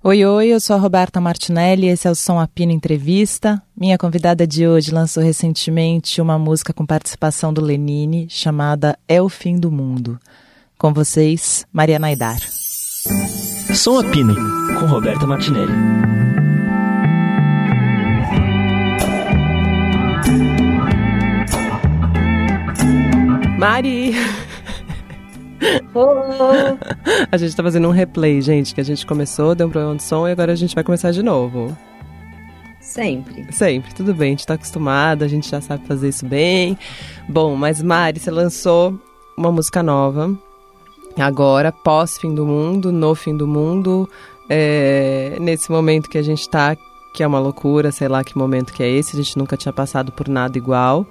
Oi, oi, eu sou a Roberta Martinelli, esse é o Som Apino Entrevista. Minha convidada de hoje lançou recentemente uma música com participação do Lenine chamada É o Fim do Mundo. Com vocês, Maria Naidar. Som Apino, com Roberta Martinelli. Mari! a gente tá fazendo um replay, gente, que a gente começou, deu um problema de som e agora a gente vai começar de novo. Sempre. Sempre, tudo bem, a gente tá acostumado, a gente já sabe fazer isso bem. Bom, mas Mari, você lançou uma música nova, agora, pós-fim do mundo, no fim do mundo, é, nesse momento que a gente tá, que é uma loucura, sei lá que momento que é esse, a gente nunca tinha passado por nada igual.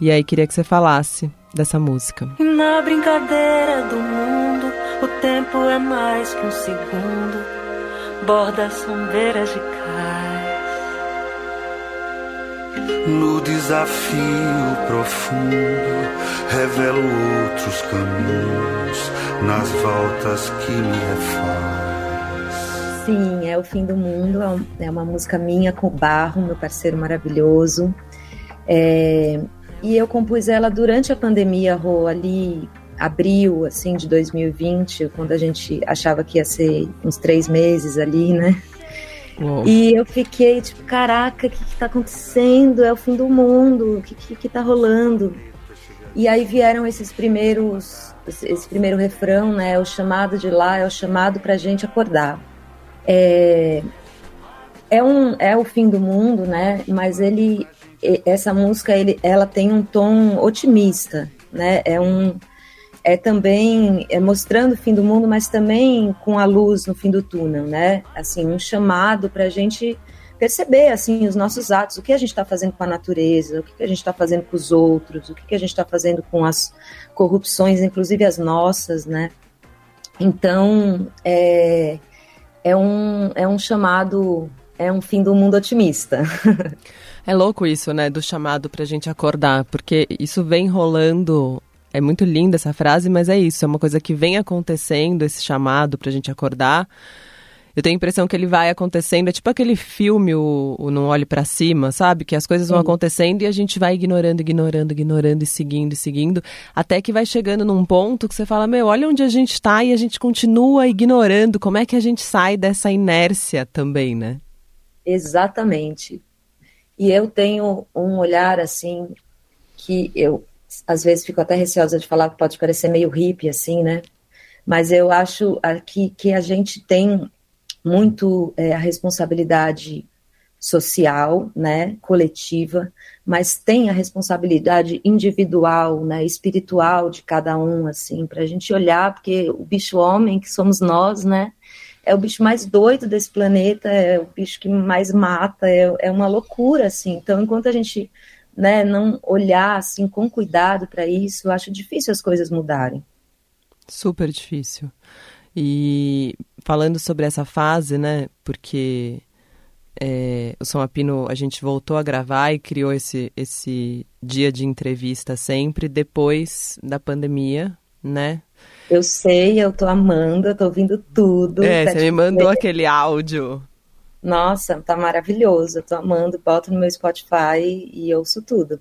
E aí queria que você falasse dessa música. E na brincadeira do mundo, o tempo é mais que um segundo. Bordas são beiras de cais. No desafio profundo, revelo outros caminhos nas voltas que me refaz. Sim, é o fim do mundo. É uma música minha com o Barro, meu parceiro maravilhoso. É, e eu compus ela durante a pandemia, Rô, ali abril, assim, de 2020, quando a gente achava que ia ser uns três meses ali, né? Uou. E eu fiquei tipo, caraca, o que, que tá acontecendo? É o fim do mundo, o que, que, que tá rolando? E aí vieram esses primeiros, esse primeiro refrão, né? O chamado de lá é o chamado pra gente acordar. É, é, um, é o fim do mundo, né? Mas ele essa música ele, ela tem um tom otimista, né? É um é também é mostrando o fim do mundo, mas também com a luz no fim do túnel, né? Assim, um chamado para a gente perceber assim os nossos atos, o que a gente está fazendo com a natureza, o que a gente está fazendo com os outros, o que a gente está fazendo com as corrupções, inclusive as nossas, né? Então é, é um é um chamado é um fim do mundo otimista. É louco isso, né, do chamado pra gente acordar, porque isso vem rolando. É muito linda essa frase, mas é isso, é uma coisa que vem acontecendo, esse chamado pra gente acordar. Eu tenho a impressão que ele vai acontecendo, é tipo aquele filme, o, o Não Olhe para Cima, sabe? Que as coisas vão acontecendo e a gente vai ignorando, ignorando, ignorando e seguindo e seguindo, até que vai chegando num ponto que você fala, meu, olha onde a gente tá e a gente continua ignorando. Como é que a gente sai dessa inércia também, né? Exatamente. E eu tenho um olhar assim que eu às vezes fico até receosa de falar que pode parecer meio hippie assim, né? Mas eu acho que, que a gente tem muito é, a responsabilidade social, né, coletiva, mas tem a responsabilidade individual, né, espiritual de cada um, assim, para a gente olhar, porque o bicho homem que somos nós, né, é o bicho mais doido desse planeta, é o bicho que mais mata, é, é uma loucura, assim. Então, enquanto a gente né, não olhar assim com cuidado para isso, eu acho difícil as coisas mudarem. Super difícil. E falando sobre essa fase, né, porque é, o São Apino a gente voltou a gravar e criou esse, esse dia de entrevista sempre depois da pandemia, né? Eu sei, eu tô amando, eu tô ouvindo tudo. É, você me mandou ver. aquele áudio. Nossa, tá maravilhoso. Eu tô amando, boto no meu Spotify e ouço tudo.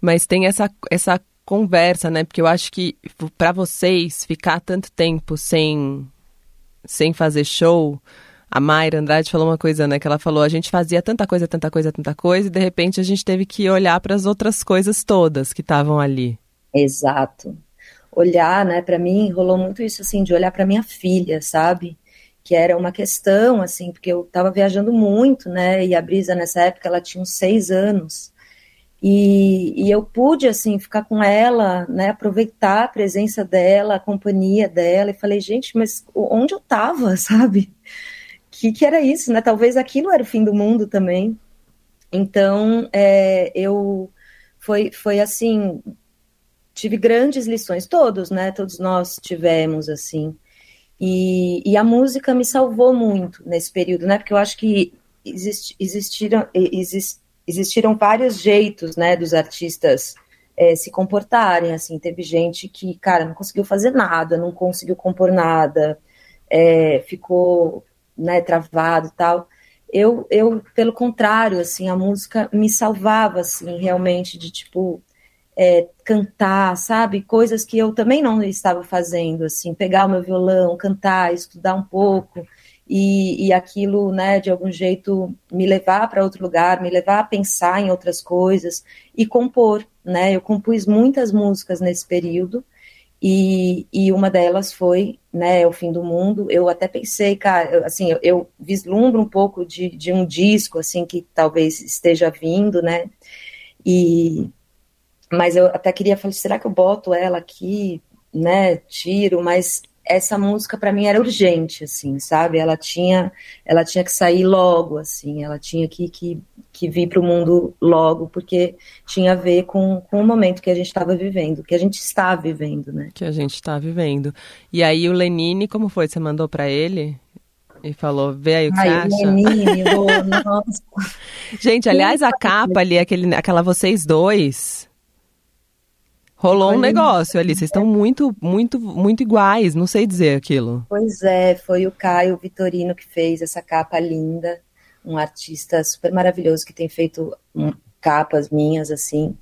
Mas tem essa, essa conversa, né? Porque eu acho que para vocês ficar tanto tempo sem, sem fazer show, a Mayra Andrade falou uma coisa, né? Que ela falou: a gente fazia tanta coisa, tanta coisa, tanta coisa, e de repente a gente teve que olhar para as outras coisas todas que estavam ali. Exato olhar, né, para mim rolou muito isso assim de olhar para minha filha, sabe? Que era uma questão assim, porque eu estava viajando muito, né? E a Brisa nessa época ela tinha uns seis anos. E, e, eu pude assim ficar com ela, né, aproveitar a presença dela, a companhia dela, e falei, gente, mas onde eu estava, sabe? Que que era isso, né? Talvez aquilo era o fim do mundo também. Então, é, eu foi foi assim tive grandes lições, todos, né? Todos nós tivemos, assim. E, e a música me salvou muito nesse período, né? Porque eu acho que exist, existiram, exist, existiram vários jeitos, né, dos artistas é, se comportarem, assim. Teve gente que, cara, não conseguiu fazer nada, não conseguiu compor nada, é, ficou né, travado e tal. Eu, eu, pelo contrário, assim, a música me salvava, assim, realmente, de, tipo, é, cantar, sabe? Coisas que eu também não estava fazendo, assim, pegar o meu violão, cantar, estudar um pouco, e, e aquilo, né, de algum jeito me levar para outro lugar, me levar a pensar em outras coisas e compor, né? Eu compus muitas músicas nesse período e, e uma delas foi, né, O Fim do Mundo. Eu até pensei, cara, assim, eu, eu vislumbro um pouco de, de um disco, assim, que talvez esteja vindo, né? E, mas eu até queria falar, será que eu boto ela aqui, né? Tiro, mas essa música para mim era urgente, assim, sabe? Ela tinha, ela tinha que sair logo, assim, ela tinha que, que, que vir para o mundo logo, porque tinha a ver com, com o momento que a gente estava vivendo, que a gente está vivendo, né? Que a gente está vivendo. E aí o Lenine, como foi? Você mandou para ele? E falou, vê aí o que Ai, você acha. Lenine, nossa. gente, aliás, a capa ali, aquele, aquela vocês dois Rolou um negócio ali, vocês estão muito, muito, muito iguais, não sei dizer aquilo. Pois é, foi o Caio Vitorino que fez essa capa linda, um artista super maravilhoso que tem feito capas minhas, assim.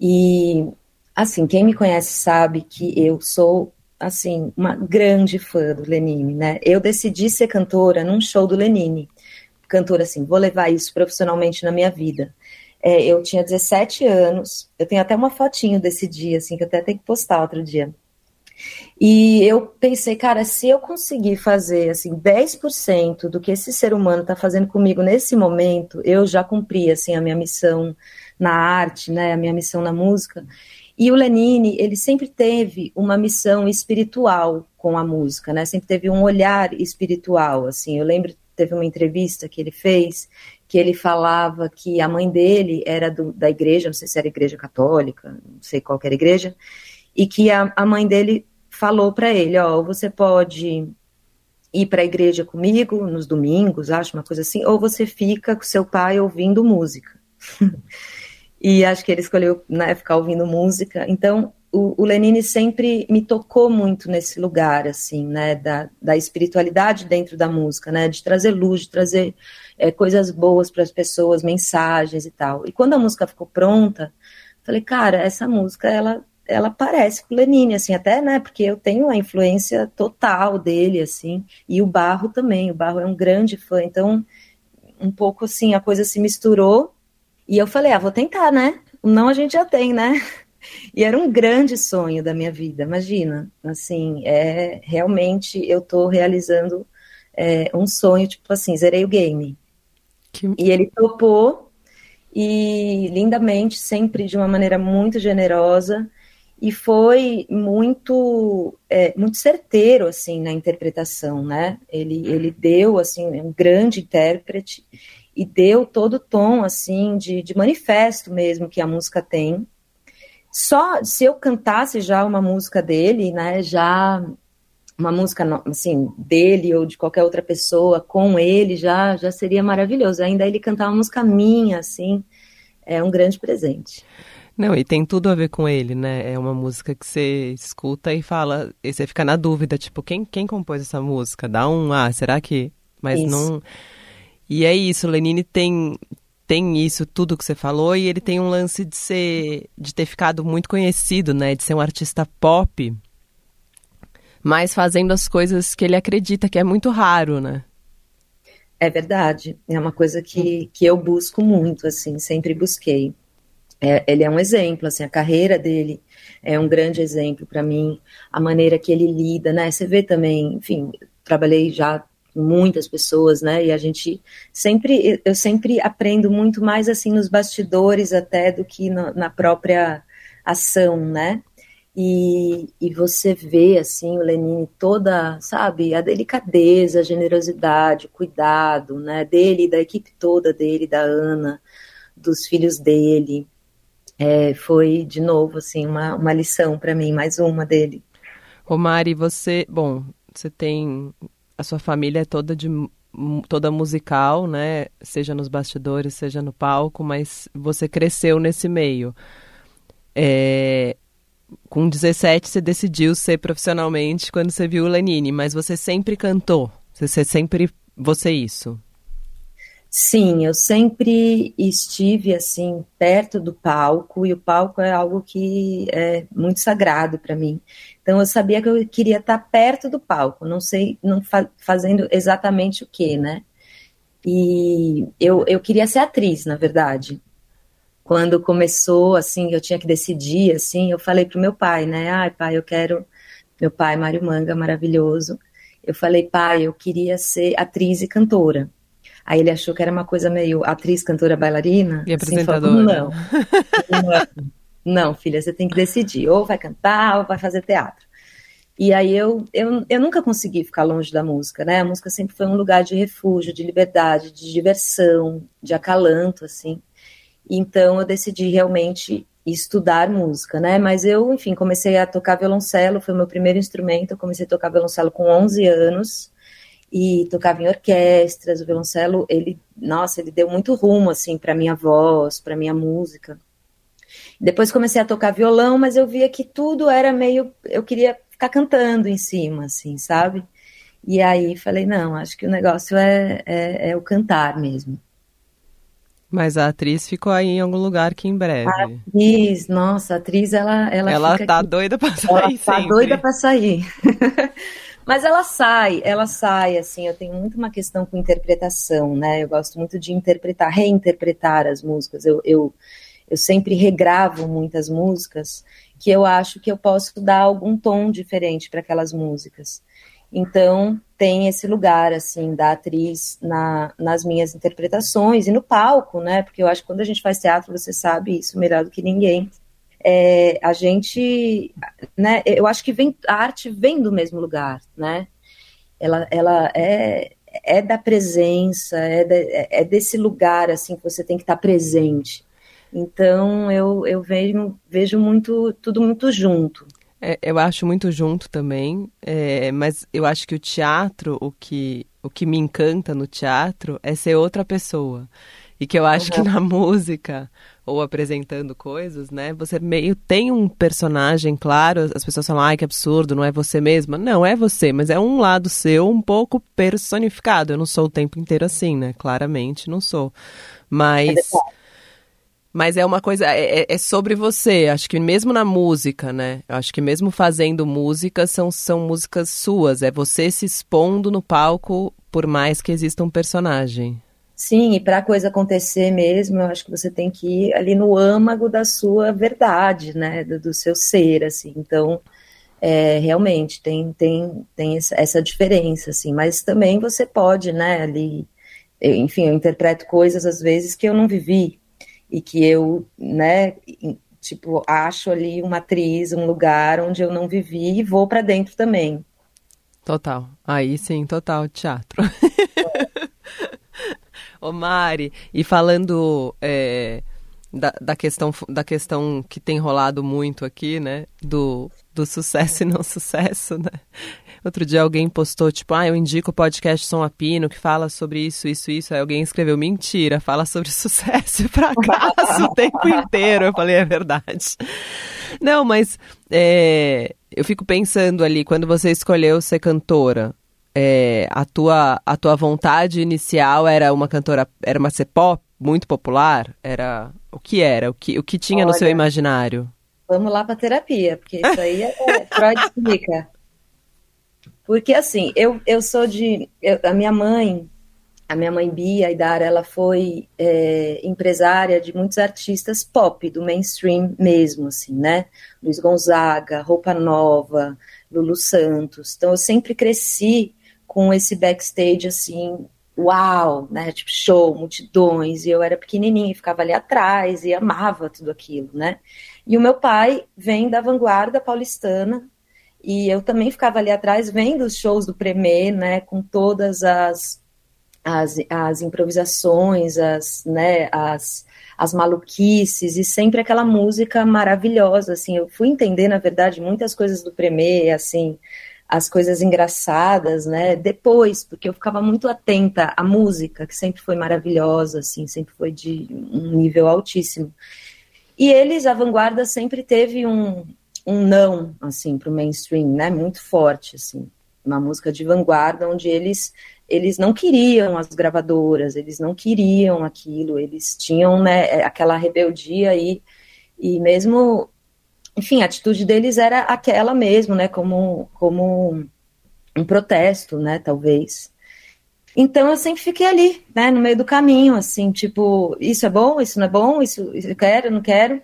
E, assim, quem me conhece sabe que eu sou, assim, uma grande fã do Lenine, né? Eu decidi ser cantora num show do Lenine. Cantora, assim, vou levar isso profissionalmente na minha vida. É, eu tinha 17 anos, eu tenho até uma fotinho desse dia, assim, que eu até tenho que postar outro dia. E eu pensei, cara, se eu conseguir fazer assim 10% do que esse ser humano está fazendo comigo nesse momento, eu já cumpri assim a minha missão na arte, né, a minha missão na música. E o Lenine, ele sempre teve uma missão espiritual com a música, né? Sempre teve um olhar espiritual, assim. Eu lembro teve uma entrevista que ele fez que ele falava que a mãe dele era do, da igreja, não sei se era igreja católica, não sei qual era a igreja, e que a, a mãe dele falou para ele, ó, você pode ir para a igreja comigo nos domingos, acho uma coisa assim, ou você fica com seu pai ouvindo música. e acho que ele escolheu né, ficar ouvindo música. Então, o, o Lenine sempre me tocou muito nesse lugar, assim, né, da, da espiritualidade dentro da música, né, de trazer luz, de trazer é, coisas boas para as pessoas, mensagens e tal. E quando a música ficou pronta, falei, cara, essa música, ela, ela parece com o Lenine, assim, até, né, porque eu tenho a influência total dele, assim, e o Barro também, o Barro é um grande fã, então, um pouco assim, a coisa se misturou, e eu falei, ah, vou tentar, né, não a gente já tem, né, e era um grande sonho da minha vida, imagina. Assim, é realmente eu estou realizando é, um sonho, tipo assim, zerei o game. Que... E ele topou e lindamente, sempre de uma maneira muito generosa e foi muito é, muito certeiro assim na interpretação, né? Ele ele deu assim um grande intérprete e deu todo o tom assim de, de manifesto mesmo que a música tem só se eu cantasse já uma música dele, né, já uma música assim dele ou de qualquer outra pessoa com ele já já seria maravilhoso. Ainda ele cantar uma música minha assim é um grande presente. Não, e tem tudo a ver com ele, né? É uma música que você escuta e fala, e você fica na dúvida, tipo, quem, quem compôs essa música? Dá um, ah, será que. Mas isso. não. E é isso, Lenine tem, tem isso tudo que você falou e ele tem um lance de ser de ter ficado muito conhecido, né, de ser um artista pop, mas fazendo as coisas que ele acredita que é muito raro, né? É verdade, é uma coisa que, que eu busco muito, assim, sempre busquei. É, ele é um exemplo, assim, a carreira dele é um grande exemplo para mim, a maneira que ele lida, né? Você vê também, enfim, trabalhei já muitas pessoas, né? E a gente sempre, eu sempre aprendo muito mais assim nos bastidores até do que no, na própria ação, né? E, e você vê assim o Lenine toda, sabe, a delicadeza, a generosidade, o cuidado, né? Dele, da equipe toda dele, da Ana, dos filhos dele. É, foi de novo assim uma, uma lição para mim, mais uma dele. Romari, você, bom, você tem a sua família é toda de toda musical, né? Seja nos bastidores, seja no palco, mas você cresceu nesse meio. É, com 17 você decidiu ser profissionalmente quando você viu o Lenine, mas você sempre cantou. Você, sempre você isso? Sim, eu sempre estive assim perto do palco e o palco é algo que é muito sagrado para mim. Então eu sabia que eu queria estar perto do palco, não sei, não fa fazendo exatamente o que, né? E eu, eu queria ser atriz, na verdade. Quando começou, assim, eu tinha que decidir, assim, eu falei pro meu pai, né? Ai, pai, eu quero. Meu pai, Mário Manga, maravilhoso. Eu falei, pai, eu queria ser atriz e cantora. Aí ele achou que era uma coisa meio atriz, cantora, bailarina. E apresentadora. Assim, falou, não. não, filha, você tem que decidir. Ou vai cantar ou vai fazer teatro. E aí eu, eu, eu nunca consegui ficar longe da música, né? A música sempre foi um lugar de refúgio, de liberdade, de diversão, de acalanto, assim. Então eu decidi realmente estudar música, né? Mas eu, enfim, comecei a tocar violoncelo, foi o meu primeiro instrumento. Eu comecei a tocar violoncelo com 11 anos e tocava em orquestras. O violoncelo, ele, nossa, ele deu muito rumo assim para minha voz, para minha música. Depois comecei a tocar violão, mas eu via que tudo era meio, eu queria ficar cantando em cima, assim, sabe? E aí falei, não, acho que o negócio é, é, é o cantar mesmo. Mas a atriz ficou aí em algum lugar que em breve. A atriz, nossa, a atriz, ela Ela, ela tá aqui. doida pra sair Ela tá sempre. doida pra sair. Mas ela sai, ela sai, assim, eu tenho muito uma questão com interpretação, né? Eu gosto muito de interpretar, reinterpretar as músicas. Eu, eu, eu sempre regravo muitas músicas que eu acho que eu posso dar algum tom diferente para aquelas músicas. Então, tem esse lugar, assim, da atriz na, nas minhas interpretações e no palco, né? Porque eu acho que quando a gente faz teatro, você sabe isso melhor do que ninguém é, a gente, né, eu acho que vem, a arte vem do mesmo lugar, né? Ela, ela é, é da presença, é, de, é desse lugar assim que você tem que estar presente. Então eu, eu vejo, vejo muito tudo muito junto. É, eu acho muito junto também, é, mas eu acho que o teatro, o que, o que me encanta no teatro é ser outra pessoa. E que eu acho uhum. que na música, ou apresentando coisas, né? Você meio tem um personagem, claro, as pessoas falam, ai, que absurdo, não é você mesma. Não, é você, mas é um lado seu um pouco personificado. Eu não sou o tempo inteiro assim, né? Claramente não sou. Mas. É mas é uma coisa, é, é, é, sobre você. Acho que mesmo na música, né? Acho que mesmo fazendo música, são, são músicas suas. É você se expondo no palco, por mais que exista um personagem. Sim, e para a coisa acontecer mesmo, eu acho que você tem que ir ali no âmago da sua verdade, né, do, do seu ser, assim. Então, é, realmente tem tem tem essa diferença, assim. Mas também você pode, né, ali, eu, enfim, eu interpreto coisas às vezes que eu não vivi e que eu, né, tipo, acho ali uma atriz, um lugar onde eu não vivi e vou para dentro também. Total. Aí sim, total teatro. Ô Mari, e falando é, da, da, questão, da questão que tem rolado muito aqui, né? Do, do sucesso e não sucesso, né? Outro dia alguém postou, tipo, ah, eu indico o podcast Som Apino, que fala sobre isso, isso, isso. Aí alguém escreveu, mentira, fala sobre sucesso e fracasso o tempo inteiro. Eu falei, é verdade. Não, mas é, eu fico pensando ali, quando você escolheu ser cantora, é, a, tua, a tua vontade inicial era uma cantora, era uma ser pop muito popular? Era o que era? O que, o que tinha Olha, no seu imaginário? Vamos lá para terapia, porque isso aí é, é Freud explica. Porque assim, eu, eu sou de. Eu, a minha mãe, a minha mãe Bia Idara, ela foi é, empresária de muitos artistas pop, do mainstream mesmo, assim, né? Luiz Gonzaga, Roupa Nova, Lulu Santos. Então eu sempre cresci com esse backstage assim, uau, né? Tipo, show, multidões, e eu era pequenininha ficava ali atrás e amava tudo aquilo, né? E o meu pai vem da vanguarda paulistana, e eu também ficava ali atrás vendo os shows do Premier, né, com todas as, as, as improvisações, as, né, as, as maluquices, e sempre aquela música maravilhosa, assim, eu fui entender, na verdade, muitas coisas do Premier, assim, as coisas engraçadas, né? Depois, porque eu ficava muito atenta à música, que sempre foi maravilhosa, assim, sempre foi de um nível altíssimo. E eles, a vanguarda, sempre teve um, um não, assim, para o mainstream, né? Muito forte, assim. Uma música de vanguarda, onde eles eles não queriam as gravadoras, eles não queriam aquilo, eles tinham né, é, aquela rebeldia e, e mesmo, enfim, a atitude deles era aquela mesmo, né, como, como um protesto, né, talvez. Então eu sempre fiquei ali, né, no meio do caminho, assim, tipo, isso é bom, isso não é bom, isso, isso eu quero, não quero.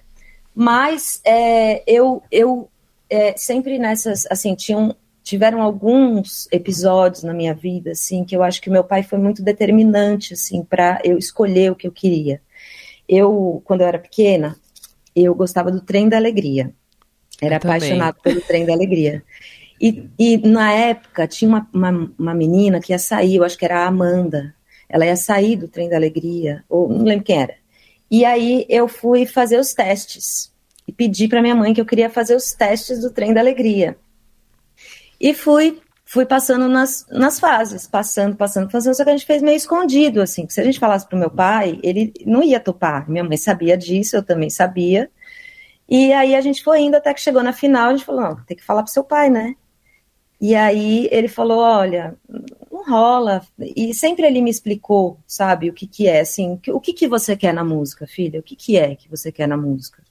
Mas é, eu, eu é, sempre nessas, assim, tinham, tiveram alguns episódios na minha vida, assim, que eu acho que meu pai foi muito determinante, assim, para eu escolher o que eu queria. Eu, quando eu era pequena, eu gostava do Trem da Alegria. Era apaixonada pelo Trem da Alegria. E, e na época tinha uma, uma, uma, menina que ia sair, eu acho que era a Amanda. Ela ia sair do Trem da Alegria, ou não lembro quem era. E aí eu fui fazer os testes e pedi para minha mãe que eu queria fazer os testes do Trem da Alegria. E fui fui passando nas, nas fases, passando, passando, passando, só que a gente fez meio escondido, assim, se a gente falasse pro meu pai, ele não ia topar, minha mãe sabia disso, eu também sabia, e aí a gente foi indo até que chegou na final, a gente falou, não, tem que falar pro seu pai, né, e aí ele falou, olha, não rola. E sempre ele me explicou, sabe, o que que é, assim, o que que você quer na música, filha? O que que é que você quer na música?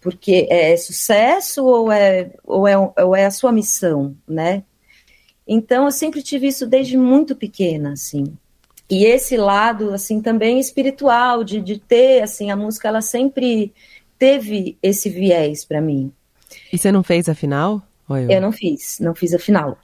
Porque é sucesso ou é, ou é, ou é a sua missão, né? Então eu sempre tive isso desde muito pequena, assim. E esse lado, assim, também espiritual, de, de ter, assim, a música, ela sempre teve esse viés para mim. E você não fez a final? Eu? eu? não fiz, não fiz a final.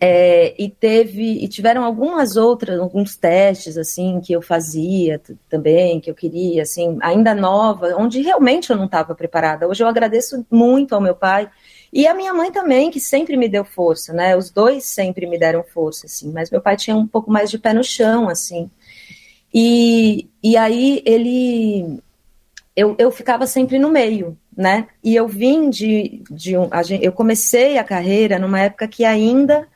É, e teve e tiveram algumas outras alguns testes assim que eu fazia também que eu queria assim ainda nova onde realmente eu não estava preparada hoje eu agradeço muito ao meu pai e a minha mãe também que sempre me deu força né os dois sempre me deram força assim mas meu pai tinha um pouco mais de pé no chão assim e, e aí ele eu, eu ficava sempre no meio né? E eu vim de, de um, gente, eu comecei a carreira numa época que ainda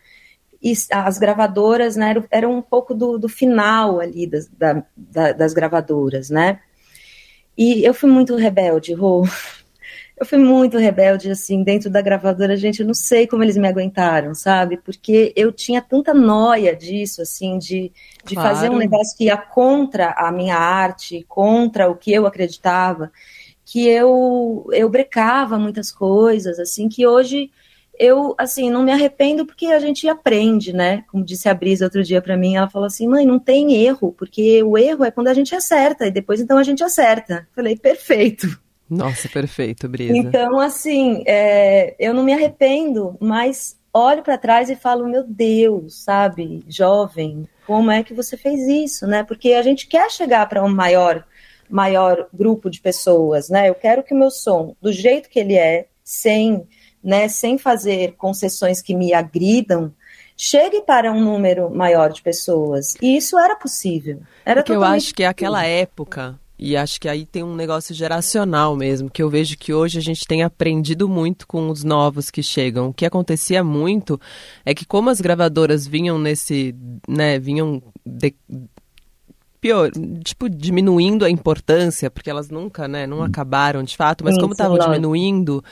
as gravadoras né, eram, eram um pouco do, do final ali das, da, da, das gravadoras, né? E eu fui muito rebelde, Rô. Eu fui muito rebelde, assim, dentro da gravadora, gente, eu não sei como eles me aguentaram, sabe? Porque eu tinha tanta noia disso, assim, de, de claro. fazer um negócio que ia contra a minha arte, contra o que eu acreditava que eu eu brecava muitas coisas, assim, que hoje eu, assim, não me arrependo porque a gente aprende, né? Como disse a Brisa outro dia para mim, ela falou assim: "Mãe, não tem erro, porque o erro é quando a gente acerta e depois então a gente acerta". Falei: "Perfeito". Nossa, perfeito, Brisa. Então, assim, é, eu não me arrependo, mas olho para trás e falo: "Meu Deus, sabe, jovem, como é que você fez isso, né? Porque a gente quer chegar para um maior maior grupo de pessoas, né? Eu quero que o meu som, do jeito que ele é, sem, né, sem fazer concessões que me agridam, chegue para um número maior de pessoas. E isso era possível. Era Porque eu acho que é aquela época e acho que aí tem um negócio geracional mesmo, que eu vejo que hoje a gente tem aprendido muito com os novos que chegam. O que acontecia muito é que como as gravadoras vinham nesse, né, vinham de, pior, tipo, diminuindo a importância, porque elas nunca, né, não acabaram de fato, mas como estavam diminuindo,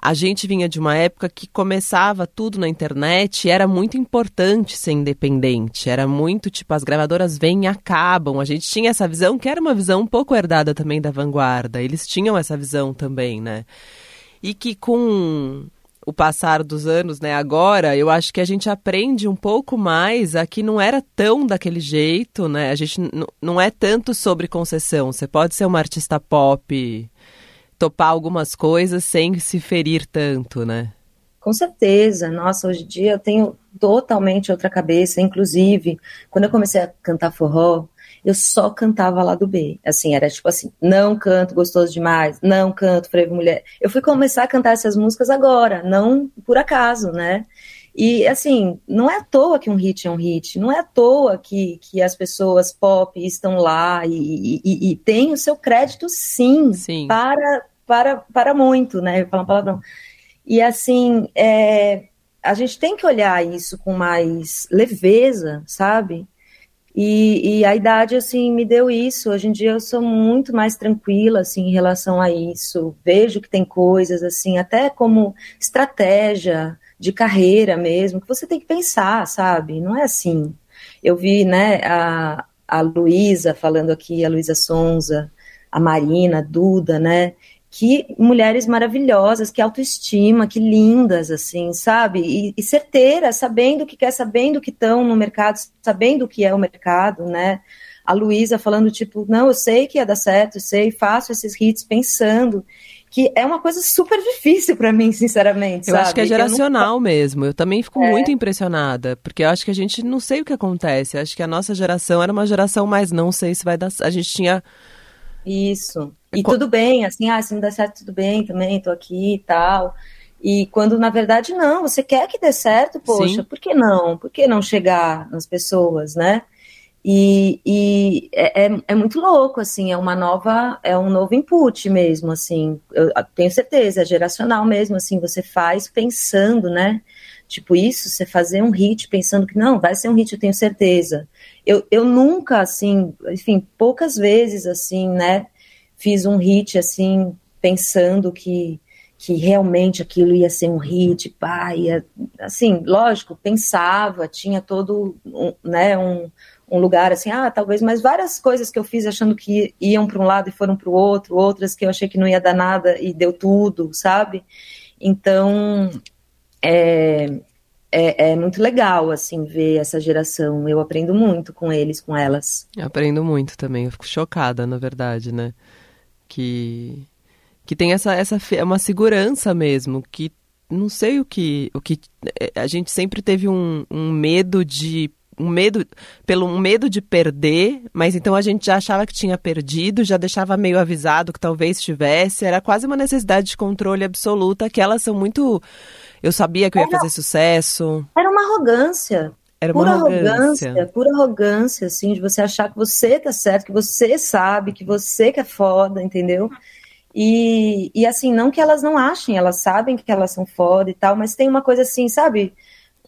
a gente vinha de uma época que começava tudo na internet era muito importante ser independente. Era muito tipo, as gravadoras vêm e acabam. A gente tinha essa visão, que era uma visão um pouco herdada também da vanguarda. Eles tinham essa visão também, né? E que com o passar dos anos, né? Agora, eu acho que a gente aprende um pouco mais a que não era tão daquele jeito, né? A gente não é tanto sobre concessão. Você pode ser uma artista pop, topar algumas coisas sem se ferir tanto, né? Com certeza. Nossa, hoje em dia eu tenho totalmente outra cabeça. Inclusive, quando eu comecei a cantar forró, eu só cantava lá do B. Assim, era tipo assim, não canto gostoso demais, não canto frevo mulher. Eu fui começar a cantar essas músicas agora, não por acaso, né? E assim, não é à toa que um hit é um hit, não é à toa que, que as pessoas pop estão lá e, e, e tem o seu crédito sim, sim, Para, para, para muito, né? Eu falo uma palavrão. E assim, é, a gente tem que olhar isso com mais leveza, sabe? E, e, a idade, assim, me deu isso. Hoje em dia eu sou muito mais tranquila, assim, em relação a isso. Vejo que tem coisas, assim, até como estratégia de carreira mesmo, que você tem que pensar, sabe? Não é assim. eu vi, né, a, a Luísa falando aqui, a Luísa Sonza, a Marina, a Duda, né, que mulheres maravilhosas, que autoestima, que lindas, assim, sabe? E, e certeiras, sabendo o que quer, sabendo que estão no mercado, sabendo o que é o mercado, né? A Luísa falando, tipo, não, eu sei que ia dar certo, eu sei, faço esses hits pensando que é uma coisa super difícil para mim, sinceramente. Eu sabe? acho que é geracional eu mesmo. Eu também fico é. muito impressionada, porque eu acho que a gente não sei o que acontece. Eu acho que a nossa geração era uma geração mais não sei se vai dar. A gente tinha isso. E tudo bem, assim, ah, se não der certo, tudo bem também, tô aqui e tal. E quando, na verdade, não, você quer que dê certo, poxa, Sim. por que não? Por que não chegar nas pessoas, né? E, e é, é, é, muito louco, assim, é uma nova, é um novo input mesmo, assim, eu tenho certeza, é geracional mesmo, assim, você faz pensando, né? Tipo isso, você fazer um hit pensando que não, vai ser um hit, eu tenho certeza. Eu, eu nunca, assim, enfim, poucas vezes, assim, né, fiz um hit, assim, pensando que, que realmente aquilo ia ser um hit, pá, ia, assim, lógico, pensava, tinha todo, um, né, um, um lugar assim, ah, talvez, mas várias coisas que eu fiz achando que iam para um lado e foram para o outro, outras que eu achei que não ia dar nada e deu tudo, sabe? Então, é, é, é, muito legal, assim, ver essa geração. Eu aprendo muito com eles, com elas. Eu aprendo muito também. Eu fico chocada, na verdade, né? Que, que tem essa, essa uma segurança mesmo, que não sei o que, o que a gente sempre teve um, um medo de um medo, pelo um medo de perder, mas então a gente já achava que tinha perdido, já deixava meio avisado que talvez tivesse, era quase uma necessidade de controle absoluta, que elas são muito eu sabia que eu ia fazer sucesso. Era uma arrogância. Era uma pura arrogância. arrogância. Pura arrogância, assim, de você achar que você tá certo, que você sabe, que você que é foda, entendeu? E, e assim, não que elas não achem, elas sabem que elas são foda e tal, mas tem uma coisa assim, sabe?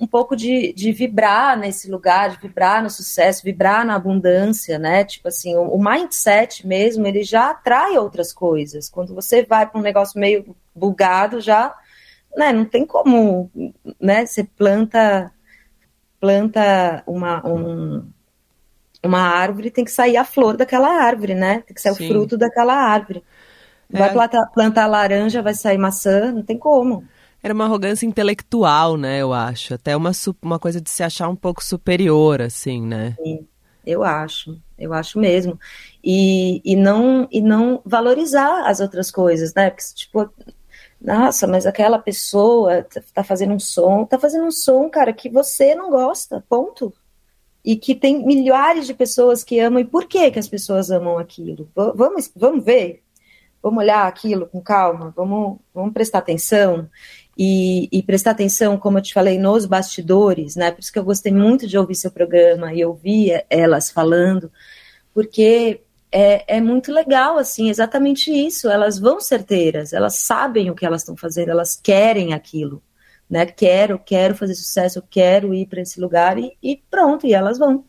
Um pouco de, de vibrar nesse lugar, de vibrar no sucesso, vibrar na abundância, né? Tipo assim, o, o mindset mesmo, ele já atrai outras coisas. Quando você vai para um negócio meio bugado, já, né, não tem como, né? Você planta planta uma um, uma árvore, tem que sair a flor daquela árvore, né? Tem que sair Sim. o fruto daquela árvore. Vai é. plantar, plantar laranja, vai sair maçã, não tem como. Era uma arrogância intelectual, né, eu acho. Até uma, uma coisa de se achar um pouco superior, assim, né? Sim, eu acho, eu acho mesmo. E, e, não, e não valorizar as outras coisas, né? Porque, tipo, nossa, mas aquela pessoa tá, tá fazendo um som, tá fazendo um som, cara, que você não gosta, ponto. E que tem milhares de pessoas que amam. E por que que as pessoas amam aquilo? Vamos, vamos ver? Vamos olhar aquilo com calma? Vamos, vamos prestar atenção? E, e, prestar atenção, como eu te falei, nos bastidores, né? Por isso que eu gostei muito de ouvir seu programa e ouvir elas falando, porque é, é muito legal, assim, exatamente isso. Elas vão certeiras, elas sabem o que elas estão fazendo, elas querem aquilo, né? Quero, quero fazer sucesso, quero ir para esse lugar e, e pronto, e elas vão.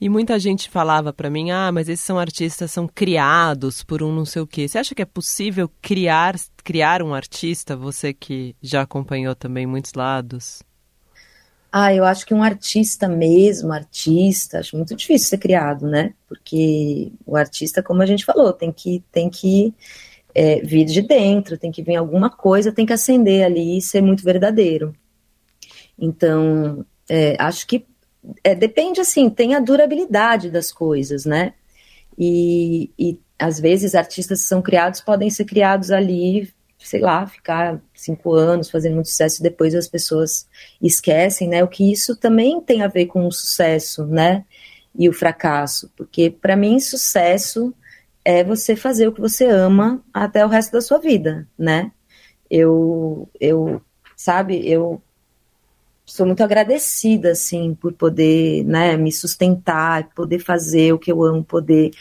E muita gente falava para mim: "Ah, mas esses são artistas são criados por um não sei o quê". Você acha que é possível criar criar um artista, você que já acompanhou também muitos lados? Ah, eu acho que um artista mesmo, artista, acho muito difícil ser criado, né? Porque o artista, como a gente falou, tem que tem que é, vir de dentro, tem que vir alguma coisa, tem que acender ali e ser muito verdadeiro. Então, é, acho que é, depende assim, tem a durabilidade das coisas, né? E, e às vezes artistas que são criados podem ser criados ali, sei lá, ficar cinco anos fazendo muito sucesso e depois as pessoas esquecem, né? O que isso também tem a ver com o sucesso, né? E o fracasso, porque para mim sucesso é você fazer o que você ama até o resto da sua vida, né? Eu, eu, sabe, eu sou muito agradecida, assim, por poder, né, me sustentar, poder fazer o que eu amo, poder,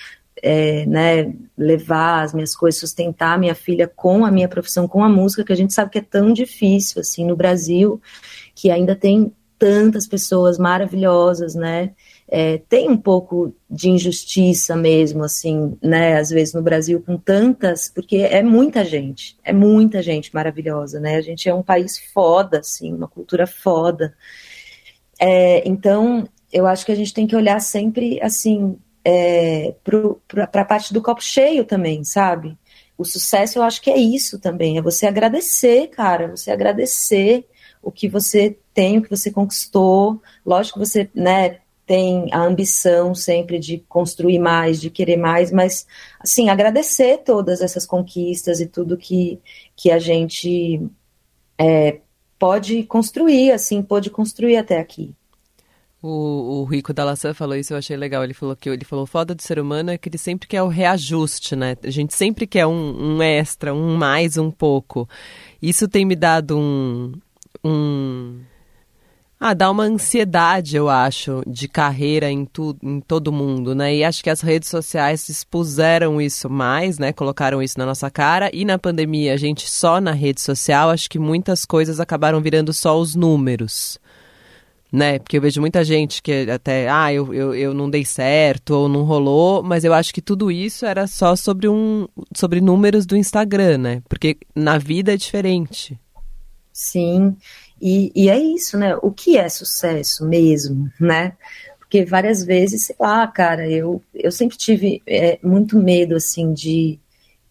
é, né, levar as minhas coisas, sustentar a minha filha com a minha profissão, com a música, que a gente sabe que é tão difícil, assim, no Brasil, que ainda tem tantas pessoas maravilhosas, né, é, tem um pouco de injustiça mesmo, assim, né, às vezes no Brasil, com tantas, porque é muita gente, é muita gente maravilhosa, né, a gente é um país foda, assim, uma cultura foda. É, então, eu acho que a gente tem que olhar sempre assim é, para a parte do copo cheio também, sabe? O sucesso eu acho que é isso também, é você agradecer, cara, você agradecer o que você tem, o que você conquistou. Lógico que você, né, tem a ambição sempre de construir mais, de querer mais, mas assim, agradecer todas essas conquistas e tudo que, que a gente é, pode construir, assim, pode construir até aqui. O, o Rico da falou isso, eu achei legal. Ele falou que ele falou foda do ser humano é que ele sempre quer o reajuste, né? A gente sempre quer um, um extra, um mais, um pouco. Isso tem me dado um, um ah, dá uma ansiedade, eu acho, de carreira em, tu, em todo mundo, né? E acho que as redes sociais expuseram isso mais, né? Colocaram isso na nossa cara. E na pandemia, a gente só na rede social, acho que muitas coisas acabaram virando só os números né? Porque eu vejo muita gente que até, ah, eu, eu, eu não dei certo ou não rolou, mas eu acho que tudo isso era só sobre um sobre números do Instagram, né? Porque na vida é diferente. Sim, e, e é isso, né? O que é sucesso mesmo, né? Porque várias vezes, sei lá, cara, eu, eu sempre tive é, muito medo, assim, de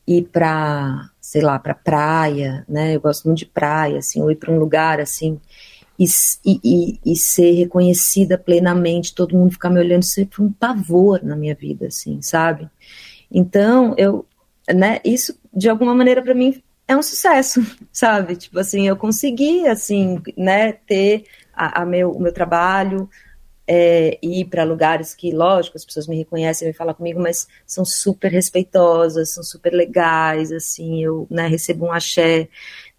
ir para, sei lá, para praia, né? Eu gosto muito de praia, assim, ou ir para um lugar, assim, e, e, e, ser reconhecida plenamente, todo mundo ficar me olhando, sempre foi um pavor na minha vida, assim, sabe? Então, eu, né, isso de alguma maneira para mim é um sucesso, sabe? Tipo assim, eu consegui, assim, né, ter a, a meu, o meu trabalho, é, ir para lugares que, lógico, as pessoas me reconhecem, me falam comigo, mas são super respeitosas, são super legais, assim, eu, né, recebo um axé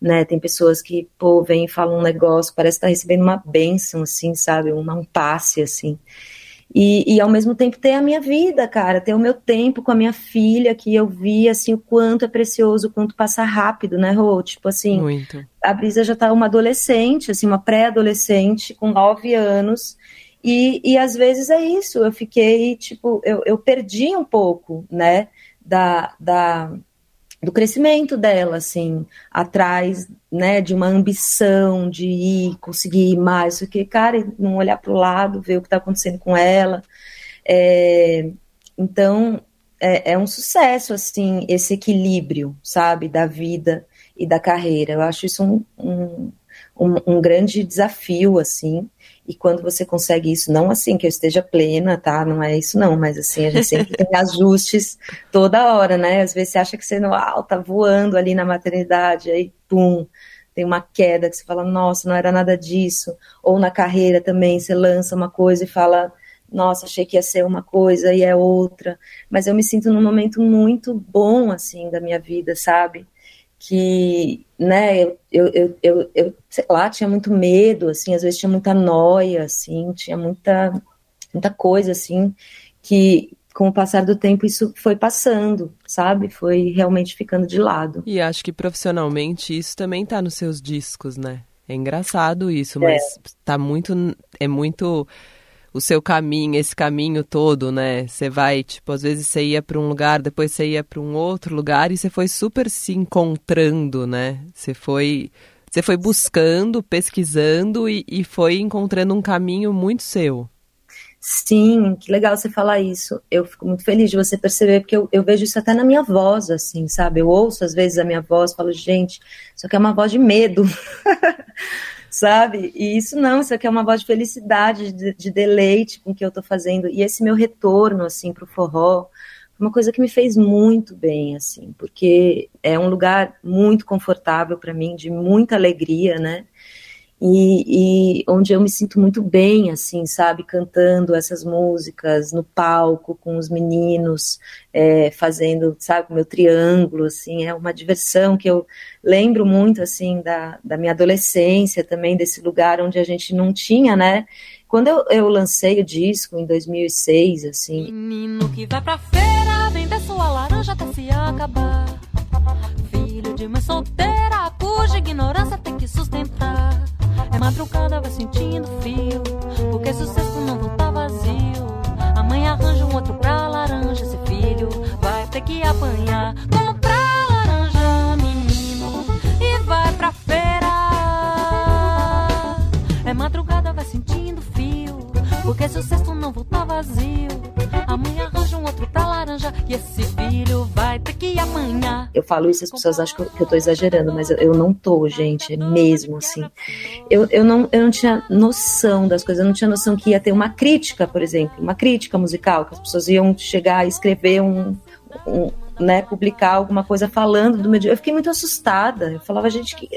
né? Tem pessoas que, pô, vêm e falam um negócio, parece estar tá recebendo uma bênção, assim, sabe? Uma, um passe, assim. E, e, ao mesmo tempo ter a minha vida, cara, ter o meu tempo com a minha filha, que eu vi, assim, o quanto é precioso, o quanto passa rápido, né, Rô? Tipo assim, Muito. a Brisa já tá uma adolescente, assim, uma pré-adolescente, com nove anos, e, e às vezes é isso, eu fiquei, tipo, eu, eu perdi um pouco, né, da, da, do crescimento dela, assim, atrás, né, de uma ambição de ir, conseguir mais, porque, cara, não olhar para o lado, ver o que está acontecendo com ela. É, então, é, é, um sucesso, assim, esse equilíbrio, sabe, da vida e da carreira. Eu acho isso um, um, um, um grande desafio, assim, e quando você consegue isso, não assim que eu esteja plena, tá? Não é isso não, mas assim, a gente sempre tem ajustes toda hora, né? Às vezes você acha que você não ah, tá voando ali na maternidade, aí pum, tem uma queda que você fala, nossa, não era nada disso. Ou na carreira também, você lança uma coisa e fala, nossa, achei que ia ser uma coisa e é outra. Mas eu me sinto num momento muito bom, assim, da minha vida, sabe? Que, né, eu, eu, eu, eu, sei lá, tinha muito medo, assim, às vezes tinha muita noia, assim, tinha muita, muita coisa, assim, que com o passar do tempo isso foi passando, sabe? Foi realmente ficando de lado. E acho que profissionalmente isso também tá nos seus discos, né? É engraçado isso, mas é. tá muito, é muito o seu caminho, esse caminho todo, né? Você vai, tipo, às vezes você ia para um lugar, depois você ia para um outro lugar e você foi super se encontrando, né? Você foi, você foi buscando, pesquisando e, e foi encontrando um caminho muito seu. Sim, que legal você falar isso. Eu fico muito feliz de você perceber, porque eu, eu, vejo isso até na minha voz, assim, sabe? Eu ouço às vezes a minha voz, falo, gente, isso aqui é uma voz de medo. sabe? E isso não, isso aqui é uma voz de felicidade, de, de deleite com o que eu estou fazendo. E esse meu retorno, assim, para o forró, uma coisa que me fez muito bem, assim, porque é um lugar muito confortável para mim, de muita alegria, né? E, e, onde eu me sinto muito bem, assim, sabe, cantando essas músicas no palco com os meninos, é, fazendo, sabe, meu triângulo, assim, é uma diversão que eu lembro muito, assim, da, da minha adolescência também, desse lugar onde a gente não tinha, né, quando eu, eu lancei o disco em 2006, assim... Menino que vai pra feira, vender sua laranja até se acabar, filho de mãe solteira, cuja ignorância tem que sustentar Madrugada vai sentindo frio, porque sucesso não volta vazio. A mãe arranja um outro pra laranja, esse filho vai ter que apanhar. Como pra laranja, menino, e vai pra feira. É madrugada, vai sentindo frio, porque sucesso não volta vazio. A mãe arranja um outro pra laranja, e esse vai ter que apanhar. Eu falo isso, as pessoas acham que eu, tô exagerando, mas eu, não tô, gente, é mesmo assim. Eu, eu, não, eu não tinha noção das coisas, eu não tinha noção que ia ter uma crítica, por exemplo, uma crítica musical, que as pessoas iam chegar e escrever um, um né, publicar alguma coisa falando do meu dia. Eu fiquei muito assustada. Eu falava, gente, que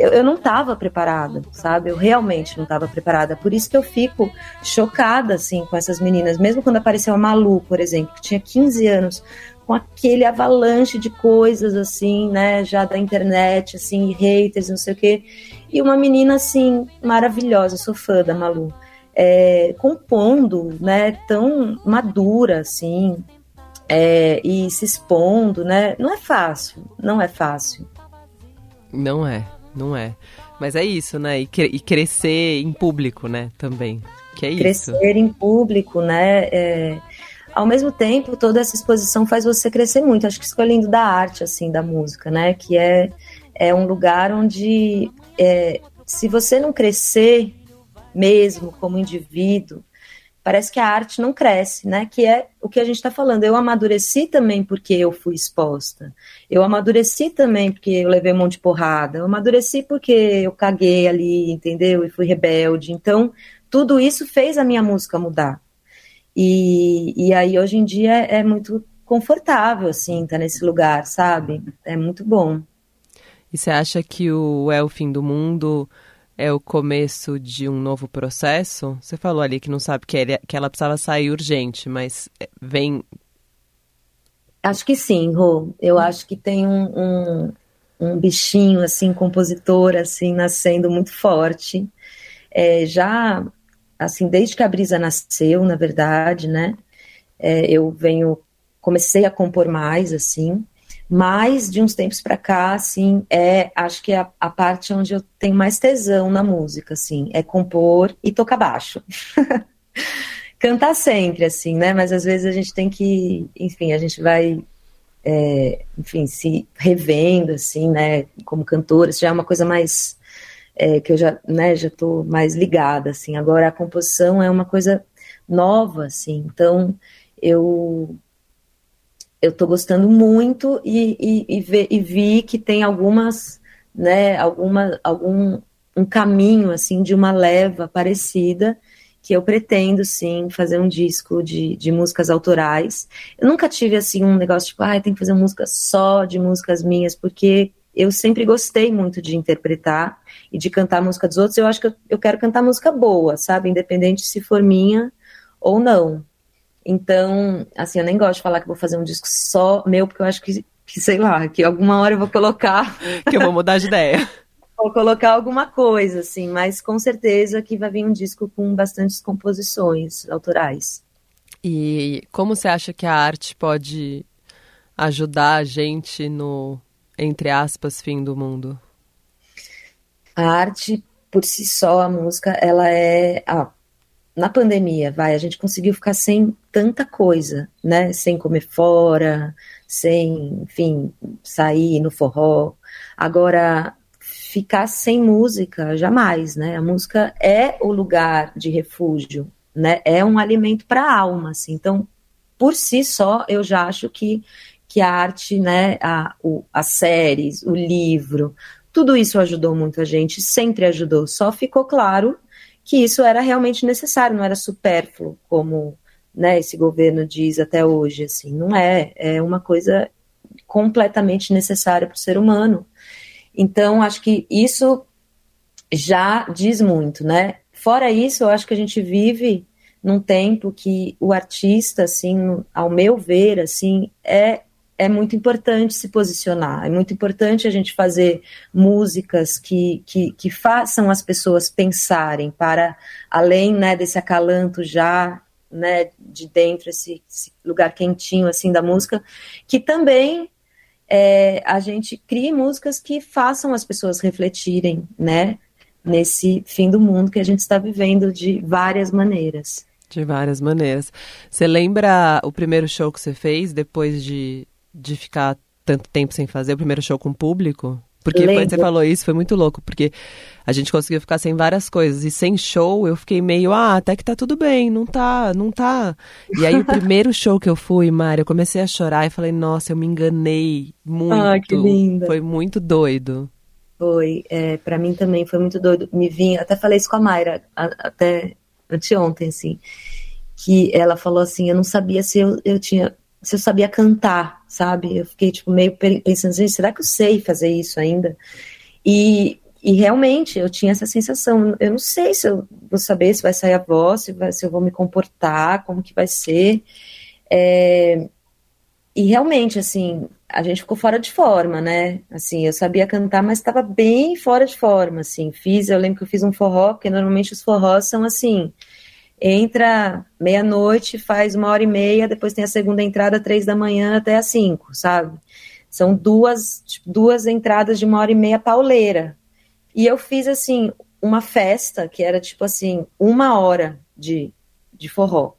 eu, eu não estava preparada, sabe? Eu realmente não estava preparada. Por isso que eu fico chocada, assim, com essas meninas. Mesmo quando apareceu a Malu, por exemplo, que tinha 15 anos, com aquele avalanche de coisas, assim, né? Já da internet, assim, haters, não sei o quê. E uma menina, assim, maravilhosa. Eu sou fã da Malu. É, compondo, né? Tão madura, assim. É, e se expondo, né? Não é fácil, não é fácil. Não é. Não é. Mas é isso, né? E, cre e crescer em público, né? Também. Que é crescer isso. Crescer em público, né? É... Ao mesmo tempo, toda essa exposição faz você crescer muito. Acho que isso é lindo da arte, assim, da música, né? Que é, é um lugar onde, é, se você não crescer mesmo como indivíduo, parece que a arte não cresce, né? Que é o que a gente está falando. Eu amadureci também porque eu fui exposta. Eu amadureci também porque eu levei um monte de porrada. Eu amadureci porque eu caguei ali, entendeu? E fui rebelde. Então, tudo isso fez a minha música mudar. E, e aí, hoje em dia, é muito confortável, assim, estar tá nesse lugar, sabe? É muito bom. E você acha que o É o Fim do Mundo é o começo de um novo processo? Você falou ali que não sabe que, ele, que ela precisava sair urgente, mas é, vem. Acho que sim, Rô. Eu acho que tem um, um, um bichinho, assim, compositor, assim, nascendo muito forte. É, já, assim, desde que a Brisa nasceu, na verdade, né? É, eu venho, comecei a compor mais, assim, mas de uns tempos para cá, assim, é, acho que é a, a, parte onde eu tenho mais tesão na música, assim, é compor e tocar baixo. Cantar sempre, assim, né? Mas às vezes a gente tem que, enfim, a gente vai, é, enfim, se revendo, assim, né? Como cantora, isso já é uma coisa mais é, que eu já, né? Já tô mais ligada, assim. Agora a composição é uma coisa nova, assim. Então eu eu estou gostando muito e, e, e, ve, e, vi que tem algumas, né, alguma, algum um caminho assim de uma leva parecida que eu pretendo sim fazer um disco de, de músicas autorais. Eu nunca tive assim um negócio tipo, ah, tem que fazer música só de músicas minhas, porque eu sempre gostei muito de interpretar e de cantar música dos outros. Eu acho que eu, eu quero cantar música boa, sabe, independente se for minha ou não. Então, assim, eu nem gosto de falar que vou fazer um disco só meu, porque eu acho que, que sei lá, que alguma hora eu vou colocar. que eu vou mudar de ideia. vou colocar alguma coisa, assim, mas com certeza que vai vir um disco com bastantes composições autorais. E como você acha que a arte pode ajudar a gente no, entre aspas, fim do mundo? A arte, por si só, a música, ela é. Ah, na pandemia, vai, a gente conseguiu ficar sem tanta coisa, né? Sem comer fora, sem, enfim, sair no forró. Agora, ficar sem música, jamais, né? A música é o lugar de refúgio, né? É um alimento para a alma, assim. Então, por si só, eu já acho que, que a arte, né, a, o, as séries, o livro, tudo isso ajudou muito a gente, sempre ajudou. Só ficou claro que isso era realmente necessário, não era supérfluo, como né, esse governo diz até hoje. Assim, não é, é uma coisa completamente necessária para o ser humano. Então, acho que isso já diz muito, né? Fora isso, eu acho que a gente vive num tempo que o artista, assim, ao meu ver, assim, é é muito importante se posicionar, é muito importante a gente fazer músicas que, que, que façam as pessoas pensarem para além né, desse acalanto já né, de dentro, esse, esse lugar quentinho assim da música, que também é, a gente crie músicas que façam as pessoas refletirem, né, nesse fim do mundo que a gente está vivendo de várias maneiras. De várias maneiras. Você lembra o primeiro show que você fez depois de de ficar tanto tempo sem fazer o primeiro show com o público? Porque quando você falou isso, foi muito louco, porque a gente conseguiu ficar sem várias coisas. E sem show, eu fiquei meio, ah, até que tá tudo bem, não tá, não tá. E aí, o primeiro show que eu fui, Mari, eu comecei a chorar e falei, nossa, eu me enganei muito. Ah, que linda. Foi muito doido. Foi, é, para mim também foi muito doido. Me vinha, até falei isso com a Mayra, a, até anteontem, assim, que ela falou assim, eu não sabia se eu, eu tinha, se eu sabia cantar, sabe? Eu fiquei, tipo, meio pensando, gente, será que eu sei fazer isso ainda? E, e realmente eu tinha essa sensação, eu não sei se eu vou saber se vai sair a voz, se, vai, se eu vou me comportar, como que vai ser. É, e realmente, assim, a gente ficou fora de forma, né? Assim, eu sabia cantar, mas estava bem fora de forma, assim. Fiz, eu lembro que eu fiz um forró, porque normalmente os forrós são assim, entra meia-noite, faz uma hora e meia, depois tem a segunda entrada, três da manhã até às cinco, sabe? São duas, tipo, duas entradas de uma hora e meia pauleira. E eu fiz, assim, uma festa que era, tipo assim, uma hora de, de forró.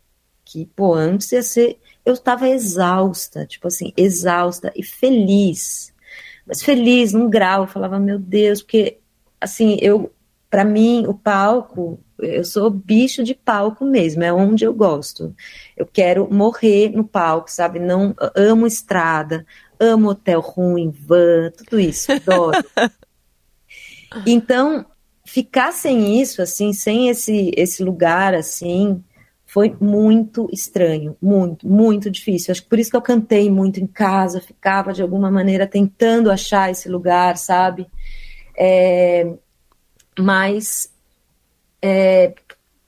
Que, pô, antes ia ser. Eu tava exausta, tipo assim, exausta e feliz. Mas feliz num grau, eu falava, meu Deus, porque, assim, eu. Para mim, o palco eu sou bicho de palco mesmo, é onde eu gosto. Eu quero morrer no palco, sabe? Não amo estrada, amo hotel ruim, van, tudo isso, adoro. então, ficar sem isso, assim, sem esse esse lugar, assim, foi muito estranho, muito, muito difícil. Acho que por isso que eu cantei muito em casa, ficava de alguma maneira tentando achar esse lugar, sabe? É, mas é,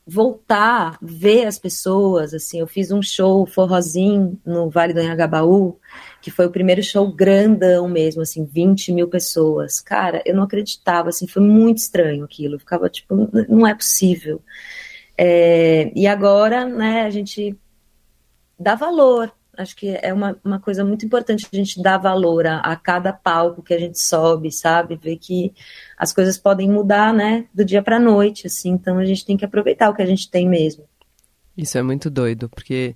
voltar, ver as pessoas, assim, eu fiz um show forrozinho no Vale do Anhangabaú, que foi o primeiro show grandão mesmo, assim, 20 mil pessoas. Cara, eu não acreditava, assim, foi muito estranho aquilo, eu ficava tipo, não é possível. É, e agora, né, a gente dá valor, acho que é uma, uma coisa muito importante a gente dar valor a, a, cada palco que a gente sobe, sabe? Ver que as coisas podem mudar, né, do dia para noite, assim. Então a gente tem que aproveitar o que a gente tem mesmo. Isso é muito doido, porque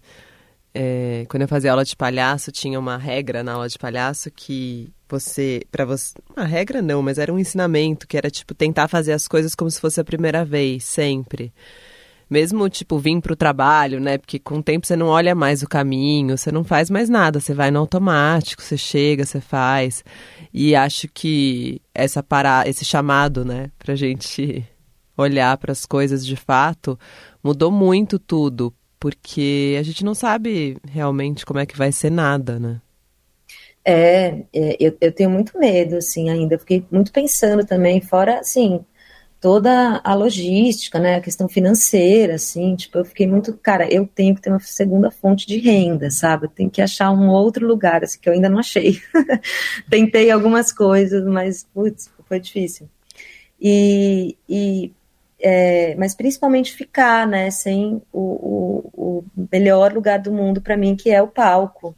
é, quando eu fazia aula de palhaço, tinha uma regra na aula de palhaço que você, para você, uma regra não, mas era um ensinamento que era tipo tentar fazer as coisas como se fosse a primeira vez, sempre mesmo tipo vir para o trabalho, né? Porque com o tempo você não olha mais o caminho, você não faz mais nada, você vai no automático, você chega, você faz. E acho que essa para esse chamado, né, pra gente olhar para as coisas de fato, mudou muito tudo, porque a gente não sabe realmente como é que vai ser nada, né? É, é eu, eu tenho muito medo, assim, ainda. Fiquei muito pensando também, fora, assim, toda a logística, né, a questão financeira, assim, tipo, eu fiquei muito, cara, eu tenho que ter uma segunda fonte de renda, sabe? Eu tenho que achar um outro lugar, assim, que eu ainda não achei. Tentei algumas coisas, mas, putz, foi difícil. E, e é, mas principalmente ficar, né, sem o, o, o melhor lugar do mundo para mim, que é o palco.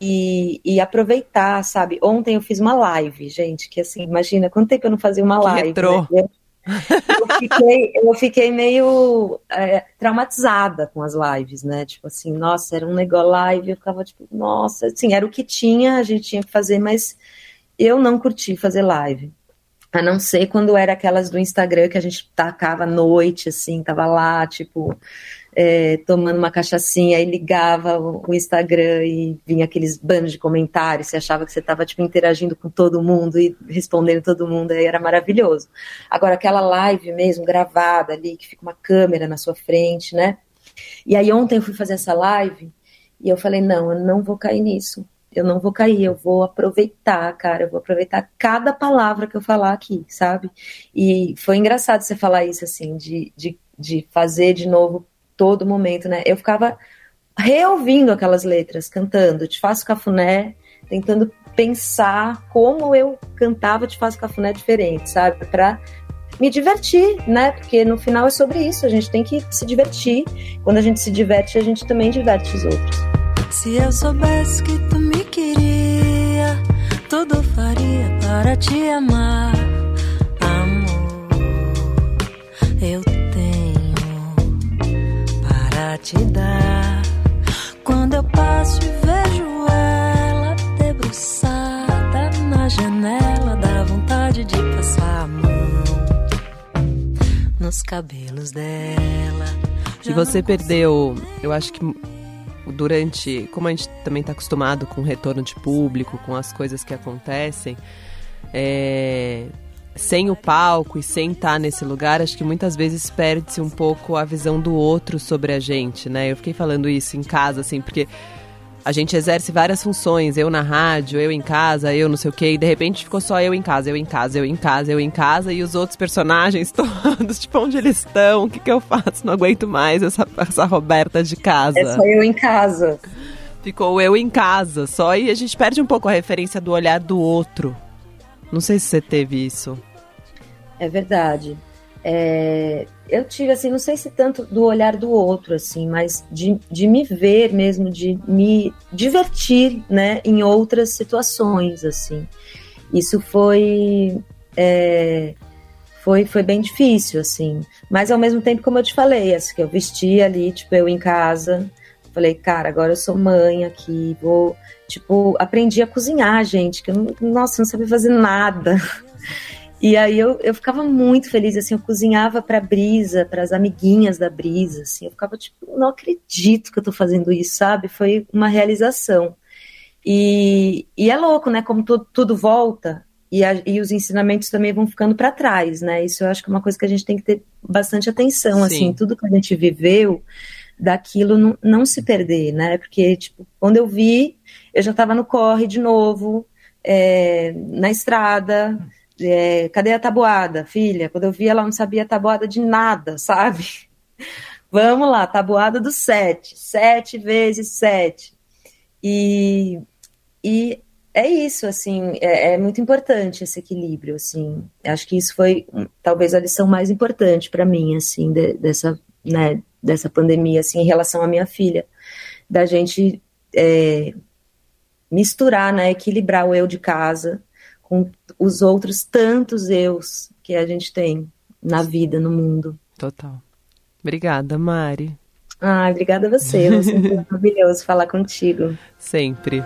E, e, aproveitar, sabe? Ontem eu fiz uma live, gente, que assim, imagina quanto tempo eu não fazia uma live. Né? Eu, fiquei, eu fiquei meio é, traumatizada com as lives, né? Tipo assim, nossa, era um negócio live, eu ficava tipo, nossa, assim, era o que tinha, a gente tinha que fazer, mas eu não curti fazer live. A não ser quando era aquelas do Instagram que a gente tacava à noite, assim, tava lá, tipo, é, tomando uma cachaçinha e ligava o, Instagram e vinha aqueles bandos de comentários, você achava que você estava tipo, interagindo com todo mundo e respondendo todo mundo, aí era maravilhoso. Agora, aquela live mesmo, gravada ali, que fica uma câmera na sua frente, né? E aí ontem eu fui fazer essa live e eu falei, não, eu não vou cair nisso. Eu não vou cair, eu vou aproveitar, cara, eu vou aproveitar cada palavra que eu falar aqui, sabe? E foi engraçado você falar isso, assim, de, de, de fazer de novo todo momento, né? Eu ficava reouvindo aquelas letras, cantando Te Faço Cafuné, tentando pensar como eu cantava Te Faço Cafuné diferente, sabe? Pra me divertir, né? Porque no final é sobre isso, a gente tem que se divertir. Quando a gente se diverte, a gente também diverte os outros. Se eu soubesse que tu me queria, tudo faria para te amar, te dar. Quando eu passo e vejo ela debruçada na janela, dá vontade de passar a mão nos cabelos dela. Já e você perdeu, eu acho que durante, como a gente também está acostumado com o retorno de público, com as coisas que acontecem, é, sem o palco e sem estar tá nesse lugar, acho que muitas vezes perde-se um pouco a visão do outro sobre a gente, né? Eu fiquei falando isso em casa, assim, porque a gente exerce várias funções, eu na rádio, eu em casa, eu não sei o quê, e de repente ficou só eu em casa, eu em casa, eu em casa, eu em casa, e os outros personagens todos, tipo, onde eles estão, o que, que eu faço? Não aguento mais essa, essa Roberta de casa. É só eu em casa. Ficou eu em casa, só, e a gente perde um pouco a referência do olhar do outro. Não sei se você teve isso. É verdade. É, eu tive, assim, não sei se tanto do olhar do outro, assim, mas de, de me ver mesmo, de me divertir, né, em outras situações, assim. Isso foi, é, foi, foi bem difícil, assim. Mas ao mesmo tempo, como eu te falei, assim, que eu vesti ali, tipo, eu em casa, falei, cara, agora eu sou mãe aqui, vou, tipo, aprendi a cozinhar, gente, que eu, nossa, não sabia fazer nada. E aí eu, eu ficava muito feliz, assim, eu cozinhava pra Brisa, para as amiguinhas da Brisa, assim, eu ficava tipo, não acredito que eu tô fazendo isso, sabe? Foi uma realização. E, e é louco, né? Como tudo, tudo volta e, a, e os ensinamentos também vão ficando para trás, né? Isso eu acho que é uma coisa que a gente tem que ter bastante atenção, assim, Sim. assim, tudo que a gente viveu, daquilo não, não se perder, né? Porque, tipo, quando eu vi, eu já estava no corre de novo, é, na estrada, é, cadê a tabuada, filha? Quando eu vi, ela não sabia tabuada de nada, sabe? Vamos lá, tabuada do sete, sete vezes sete. E, e é isso, assim, é, é, muito importante esse equilíbrio, assim. Acho que isso foi talvez a lição mais importante para mim, assim, de, dessa, né, dessa pandemia, assim, em relação à minha filha, da gente é, misturar, né, equilibrar o eu de casa com os outros tantos eus que a gente tem na vida, no mundo. Total. Obrigada, Mari. Ah, obrigada a você. É sempre maravilhoso falar contigo. Sempre.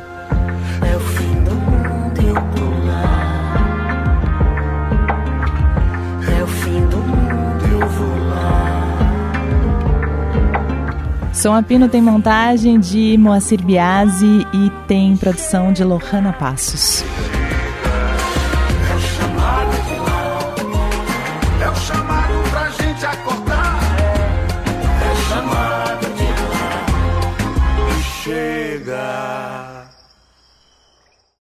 Som Apino tem montagem de Moacir Biasi e tem produção de Lohana Passos.